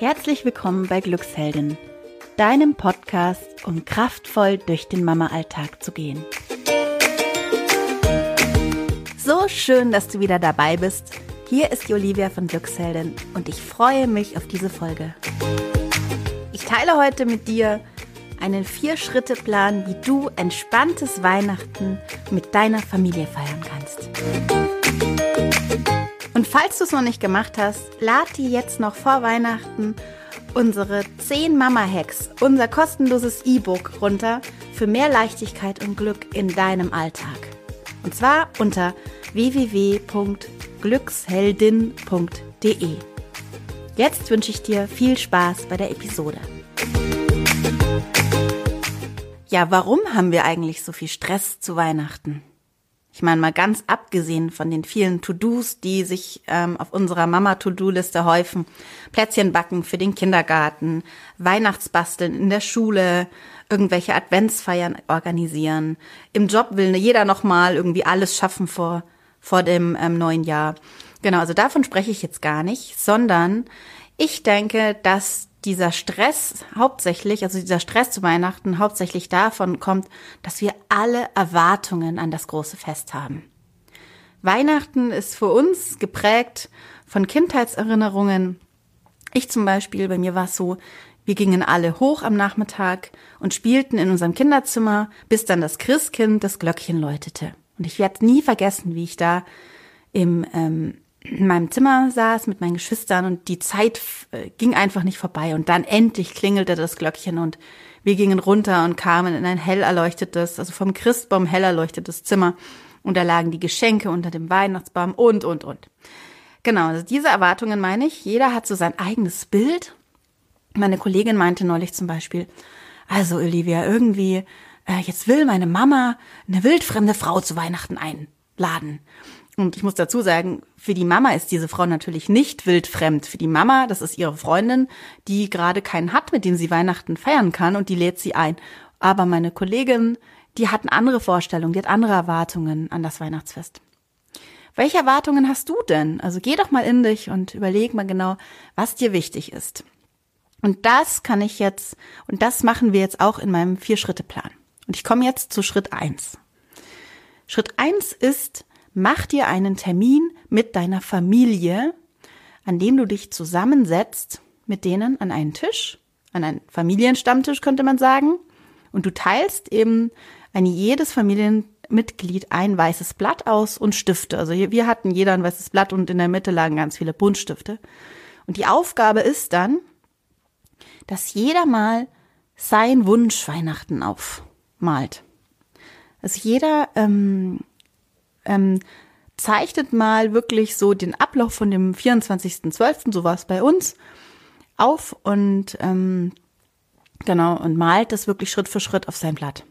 Herzlich willkommen bei Glücksheldin, deinem Podcast, um kraftvoll durch den Mama-Alltag zu gehen. So schön, dass du wieder dabei bist. Hier ist die Olivia von Glücksheldin und ich freue mich auf diese Folge. Ich teile heute mit dir einen Vier-Schritte-Plan, wie du entspanntes Weihnachten mit deiner Familie feiern kannst. Falls du es noch nicht gemacht hast, lad dir jetzt noch vor Weihnachten unsere 10 Mama-Hacks, unser kostenloses E-Book runter für mehr Leichtigkeit und Glück in deinem Alltag. Und zwar unter www.glücksheldin.de. Jetzt wünsche ich dir viel Spaß bei der Episode. Ja, warum haben wir eigentlich so viel Stress zu Weihnachten? Ich meine mal ganz abgesehen von den vielen To-Dos, die sich ähm, auf unserer Mama-To-Do-Liste häufen. Plätzchen backen für den Kindergarten, Weihnachtsbasteln in der Schule, irgendwelche Adventsfeiern organisieren. Im Job will jeder nochmal irgendwie alles schaffen vor, vor dem ähm, neuen Jahr. Genau, also davon spreche ich jetzt gar nicht, sondern ich denke, dass dieser Stress hauptsächlich, also dieser Stress zu Weihnachten hauptsächlich davon kommt, dass wir alle Erwartungen an das große Fest haben. Weihnachten ist für uns geprägt von Kindheitserinnerungen. Ich zum Beispiel, bei mir war es so, wir gingen alle hoch am Nachmittag und spielten in unserem Kinderzimmer, bis dann das Christkind das Glöckchen läutete. Und ich werde nie vergessen, wie ich da im ähm, in meinem Zimmer saß mit meinen Geschwistern und die Zeit äh, ging einfach nicht vorbei. Und dann endlich klingelte das Glöckchen und wir gingen runter und kamen in ein hell erleuchtetes, also vom Christbaum hell erleuchtetes Zimmer. Und da lagen die Geschenke unter dem Weihnachtsbaum und, und, und. Genau, also diese Erwartungen meine ich. Jeder hat so sein eigenes Bild. Meine Kollegin meinte neulich zum Beispiel, also Olivia, irgendwie, äh, jetzt will meine Mama eine wildfremde Frau zu Weihnachten einladen. Und ich muss dazu sagen, für die Mama ist diese Frau natürlich nicht wildfremd. Für die Mama, das ist ihre Freundin, die gerade keinen hat, mit dem sie Weihnachten feiern kann und die lädt sie ein. Aber meine Kollegin, die hat eine andere Vorstellung, die hat andere Erwartungen an das Weihnachtsfest. Welche Erwartungen hast du denn? Also geh doch mal in dich und überleg mal genau, was dir wichtig ist. Und das kann ich jetzt, und das machen wir jetzt auch in meinem Vier-Schritte-Plan. Und ich komme jetzt zu Schritt eins. Schritt eins ist, mach dir einen Termin mit deiner Familie, an dem du dich zusammensetzt mit denen an einen Tisch, an einen Familienstammtisch könnte man sagen, und du teilst eben an jedes Familienmitglied ein weißes Blatt aus und Stifte. Also wir hatten jeder ein weißes Blatt und in der Mitte lagen ganz viele Buntstifte. Und die Aufgabe ist dann, dass jeder mal sein Wunsch Weihnachten aufmalt. Also jeder ähm, ähm, zeichnet mal wirklich so den Ablauf von dem 24.12., so war es bei uns, auf und ähm, genau und malt das wirklich Schritt für Schritt auf sein Blatt.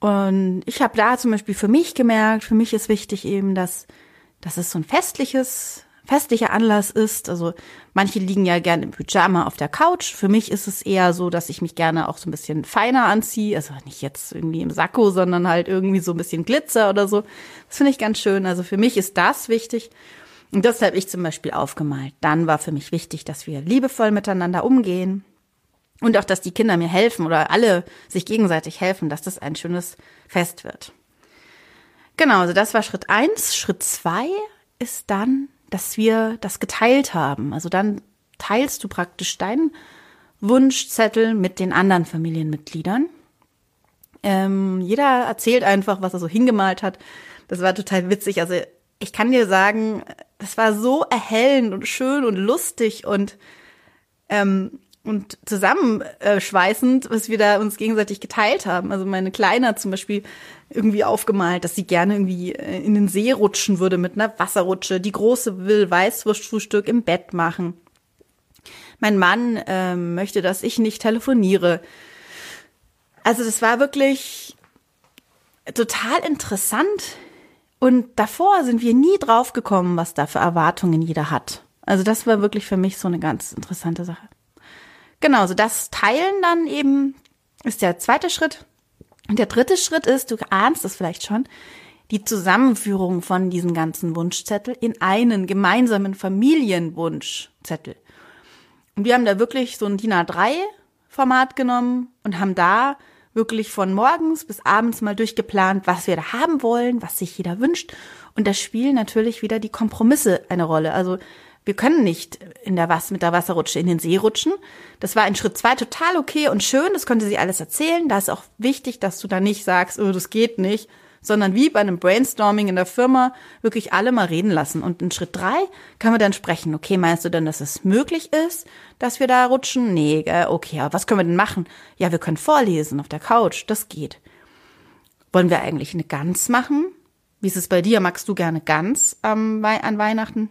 Und ich habe da zum Beispiel für mich gemerkt, für mich ist wichtig eben, dass, dass es so ein festliches festlicher Anlass ist. Also manche liegen ja gerne im Pyjama auf der Couch. Für mich ist es eher so, dass ich mich gerne auch so ein bisschen feiner anziehe. Also nicht jetzt irgendwie im Sakko, sondern halt irgendwie so ein bisschen Glitzer oder so. Das finde ich ganz schön. Also für mich ist das wichtig. Und das habe ich zum Beispiel aufgemalt. Dann war für mich wichtig, dass wir liebevoll miteinander umgehen. Und auch, dass die Kinder mir helfen oder alle sich gegenseitig helfen, dass das ein schönes Fest wird. Genau, also das war Schritt eins. Schritt zwei ist dann dass wir das geteilt haben. Also dann teilst du praktisch deinen Wunschzettel mit den anderen Familienmitgliedern. Ähm, jeder erzählt einfach, was er so hingemalt hat. Das war total witzig. Also ich kann dir sagen, das war so erhellend und schön und lustig und ähm, und zusammenschweißend, was wir da uns gegenseitig geteilt haben. Also meine Kleine hat zum Beispiel irgendwie aufgemalt, dass sie gerne irgendwie äh, in den See rutschen würde mit einer Wasserrutsche. Die Große will Weißwurstfrühstück im Bett machen. Mein Mann ähm, möchte, dass ich nicht telefoniere. Also das war wirklich total interessant. Und davor sind wir nie drauf gekommen, was da für Erwartungen jeder hat. Also das war wirklich für mich so eine ganz interessante Sache. Genau, so das Teilen dann eben ist der zweite Schritt. Und der dritte Schritt ist, du ahnst es vielleicht schon, die Zusammenführung von diesen ganzen Wunschzettel in einen gemeinsamen Familienwunschzettel. Und wir haben da wirklich so ein DIN A3-Format genommen und haben da wirklich von morgens bis abends mal durchgeplant, was wir da haben wollen, was sich jeder wünscht. Und da spielen natürlich wieder die Kompromisse eine Rolle. Also wir können nicht in der Was mit der Wasserrutsche in den See rutschen. Das war in Schritt zwei total okay und schön. Das konnte sie alles erzählen. Da ist auch wichtig, dass du da nicht sagst, oh, das geht nicht, sondern wie bei einem Brainstorming in der Firma wirklich alle mal reden lassen. Und in Schritt drei können wir dann sprechen. Okay, meinst du denn, dass es möglich ist, dass wir da rutschen? Nee, okay, aber was können wir denn machen? Ja, wir können vorlesen auf der Couch. Das geht. Wollen wir eigentlich eine Gans machen? Wie ist es bei dir? Magst du gerne Gans ähm, an Weihnachten?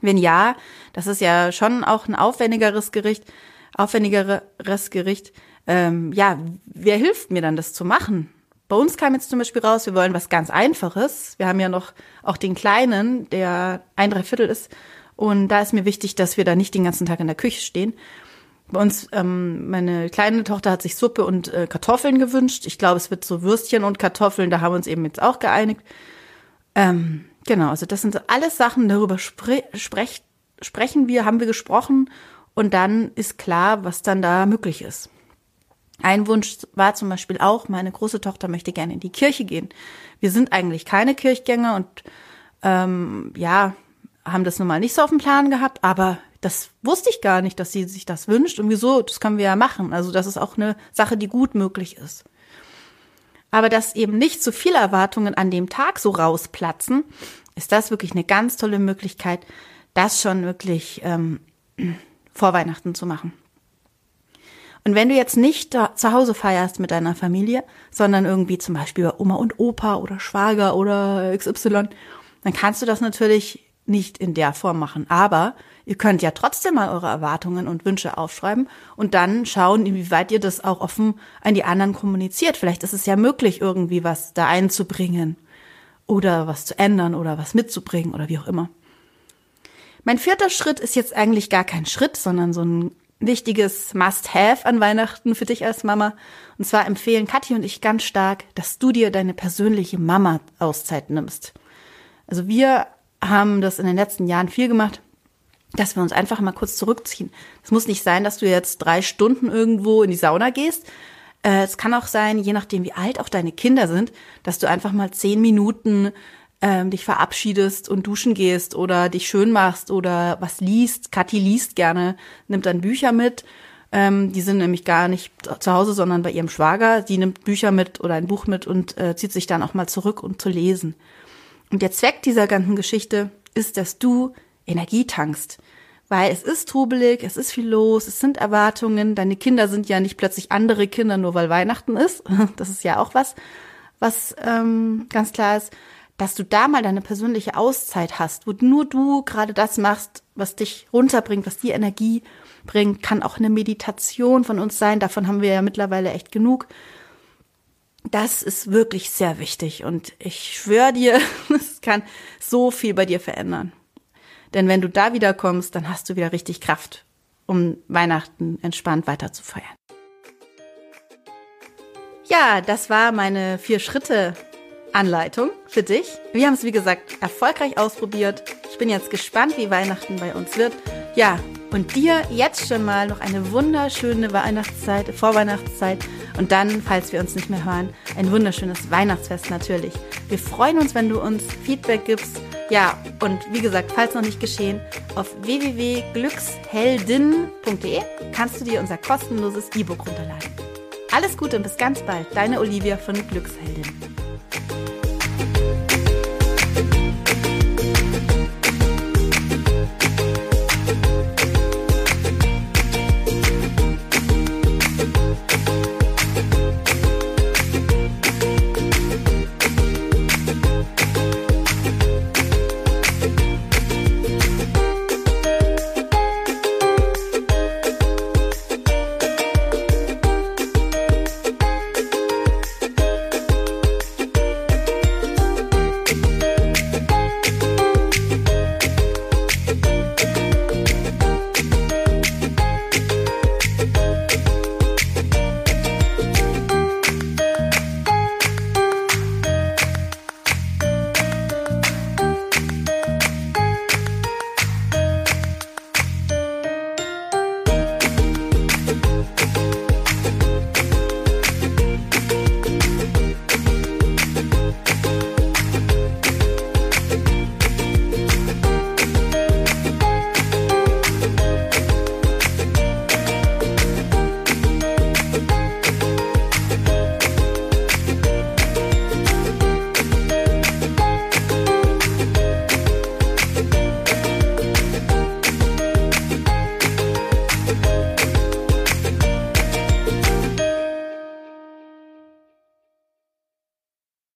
Wenn ja, das ist ja schon auch ein aufwendigeres Gericht, aufwendigeres Gericht. Ähm, ja, wer hilft mir dann, das zu machen? Bei uns kam jetzt zum Beispiel raus, wir wollen was ganz Einfaches. Wir haben ja noch auch den Kleinen, der ein Dreiviertel ist. Und da ist mir wichtig, dass wir da nicht den ganzen Tag in der Küche stehen. Bei uns, ähm, meine kleine Tochter hat sich Suppe und äh, Kartoffeln gewünscht. Ich glaube, es wird so Würstchen und Kartoffeln. Da haben wir uns eben jetzt auch geeinigt. Ähm, genau, also das sind so alles Sachen, darüber spre sprech sprechen wir, haben wir gesprochen. Und dann ist klar, was dann da möglich ist. Ein Wunsch war zum Beispiel auch, meine große Tochter möchte gerne in die Kirche gehen. Wir sind eigentlich keine Kirchgänger und ähm, ja, haben das nun mal nicht so auf dem Plan gehabt, aber das wusste ich gar nicht, dass sie sich das wünscht und wieso, das können wir ja machen. Also das ist auch eine Sache, die gut möglich ist. Aber dass eben nicht zu viele Erwartungen an dem Tag so rausplatzen, ist das wirklich eine ganz tolle Möglichkeit, das schon wirklich ähm, vor Weihnachten zu machen. Und wenn du jetzt nicht zu Hause feierst mit deiner Familie, sondern irgendwie zum Beispiel bei Oma und Opa oder Schwager oder XY, dann kannst du das natürlich nicht in der Form machen. Aber ihr könnt ja trotzdem mal eure Erwartungen und Wünsche aufschreiben und dann schauen, inwieweit ihr das auch offen an die anderen kommuniziert. Vielleicht ist es ja möglich, irgendwie was da einzubringen oder was zu ändern oder was mitzubringen oder wie auch immer. Mein vierter Schritt ist jetzt eigentlich gar kein Schritt, sondern so ein wichtiges Must-Have an Weihnachten für dich als Mama. Und zwar empfehlen Kathi und ich ganz stark, dass du dir deine persönliche Mama-Auszeit nimmst. Also wir haben das in den letzten Jahren viel gemacht, dass wir uns einfach mal kurz zurückziehen. Es muss nicht sein, dass du jetzt drei Stunden irgendwo in die Sauna gehst. Äh, es kann auch sein, je nachdem wie alt auch deine Kinder sind, dass du einfach mal zehn Minuten ähm, dich verabschiedest und duschen gehst oder dich schön machst oder was liest. Kathi liest gerne, nimmt dann Bücher mit. Ähm, die sind nämlich gar nicht zu Hause, sondern bei ihrem Schwager. Die nimmt Bücher mit oder ein Buch mit und äh, zieht sich dann auch mal zurück, um zu lesen. Und der Zweck dieser ganzen Geschichte ist, dass du Energie tankst. Weil es ist trubelig, es ist viel los, es sind Erwartungen. Deine Kinder sind ja nicht plötzlich andere Kinder, nur weil Weihnachten ist. Das ist ja auch was, was ähm, ganz klar ist dass du da mal deine persönliche Auszeit hast, wo nur du gerade das machst, was dich runterbringt, was dir Energie bringt, kann auch eine Meditation von uns sein. Davon haben wir ja mittlerweile echt genug. Das ist wirklich sehr wichtig und ich schwöre dir, es kann so viel bei dir verändern. Denn wenn du da wiederkommst, dann hast du wieder richtig Kraft, um Weihnachten entspannt weiter zu feiern. Ja, das war meine vier Schritte Anleitung für dich. Wir haben es, wie gesagt, erfolgreich ausprobiert. Ich bin jetzt gespannt, wie Weihnachten bei uns wird. Ja, und dir jetzt schon mal noch eine wunderschöne Weihnachtszeit, Vorweihnachtszeit und dann, falls wir uns nicht mehr hören, ein wunderschönes Weihnachtsfest natürlich. Wir freuen uns, wenn du uns Feedback gibst. Ja, und wie gesagt, falls noch nicht geschehen, auf www.glücksheldin.de kannst du dir unser kostenloses E-Book runterladen. Alles Gute und bis ganz bald, deine Olivia von Glücksheldin.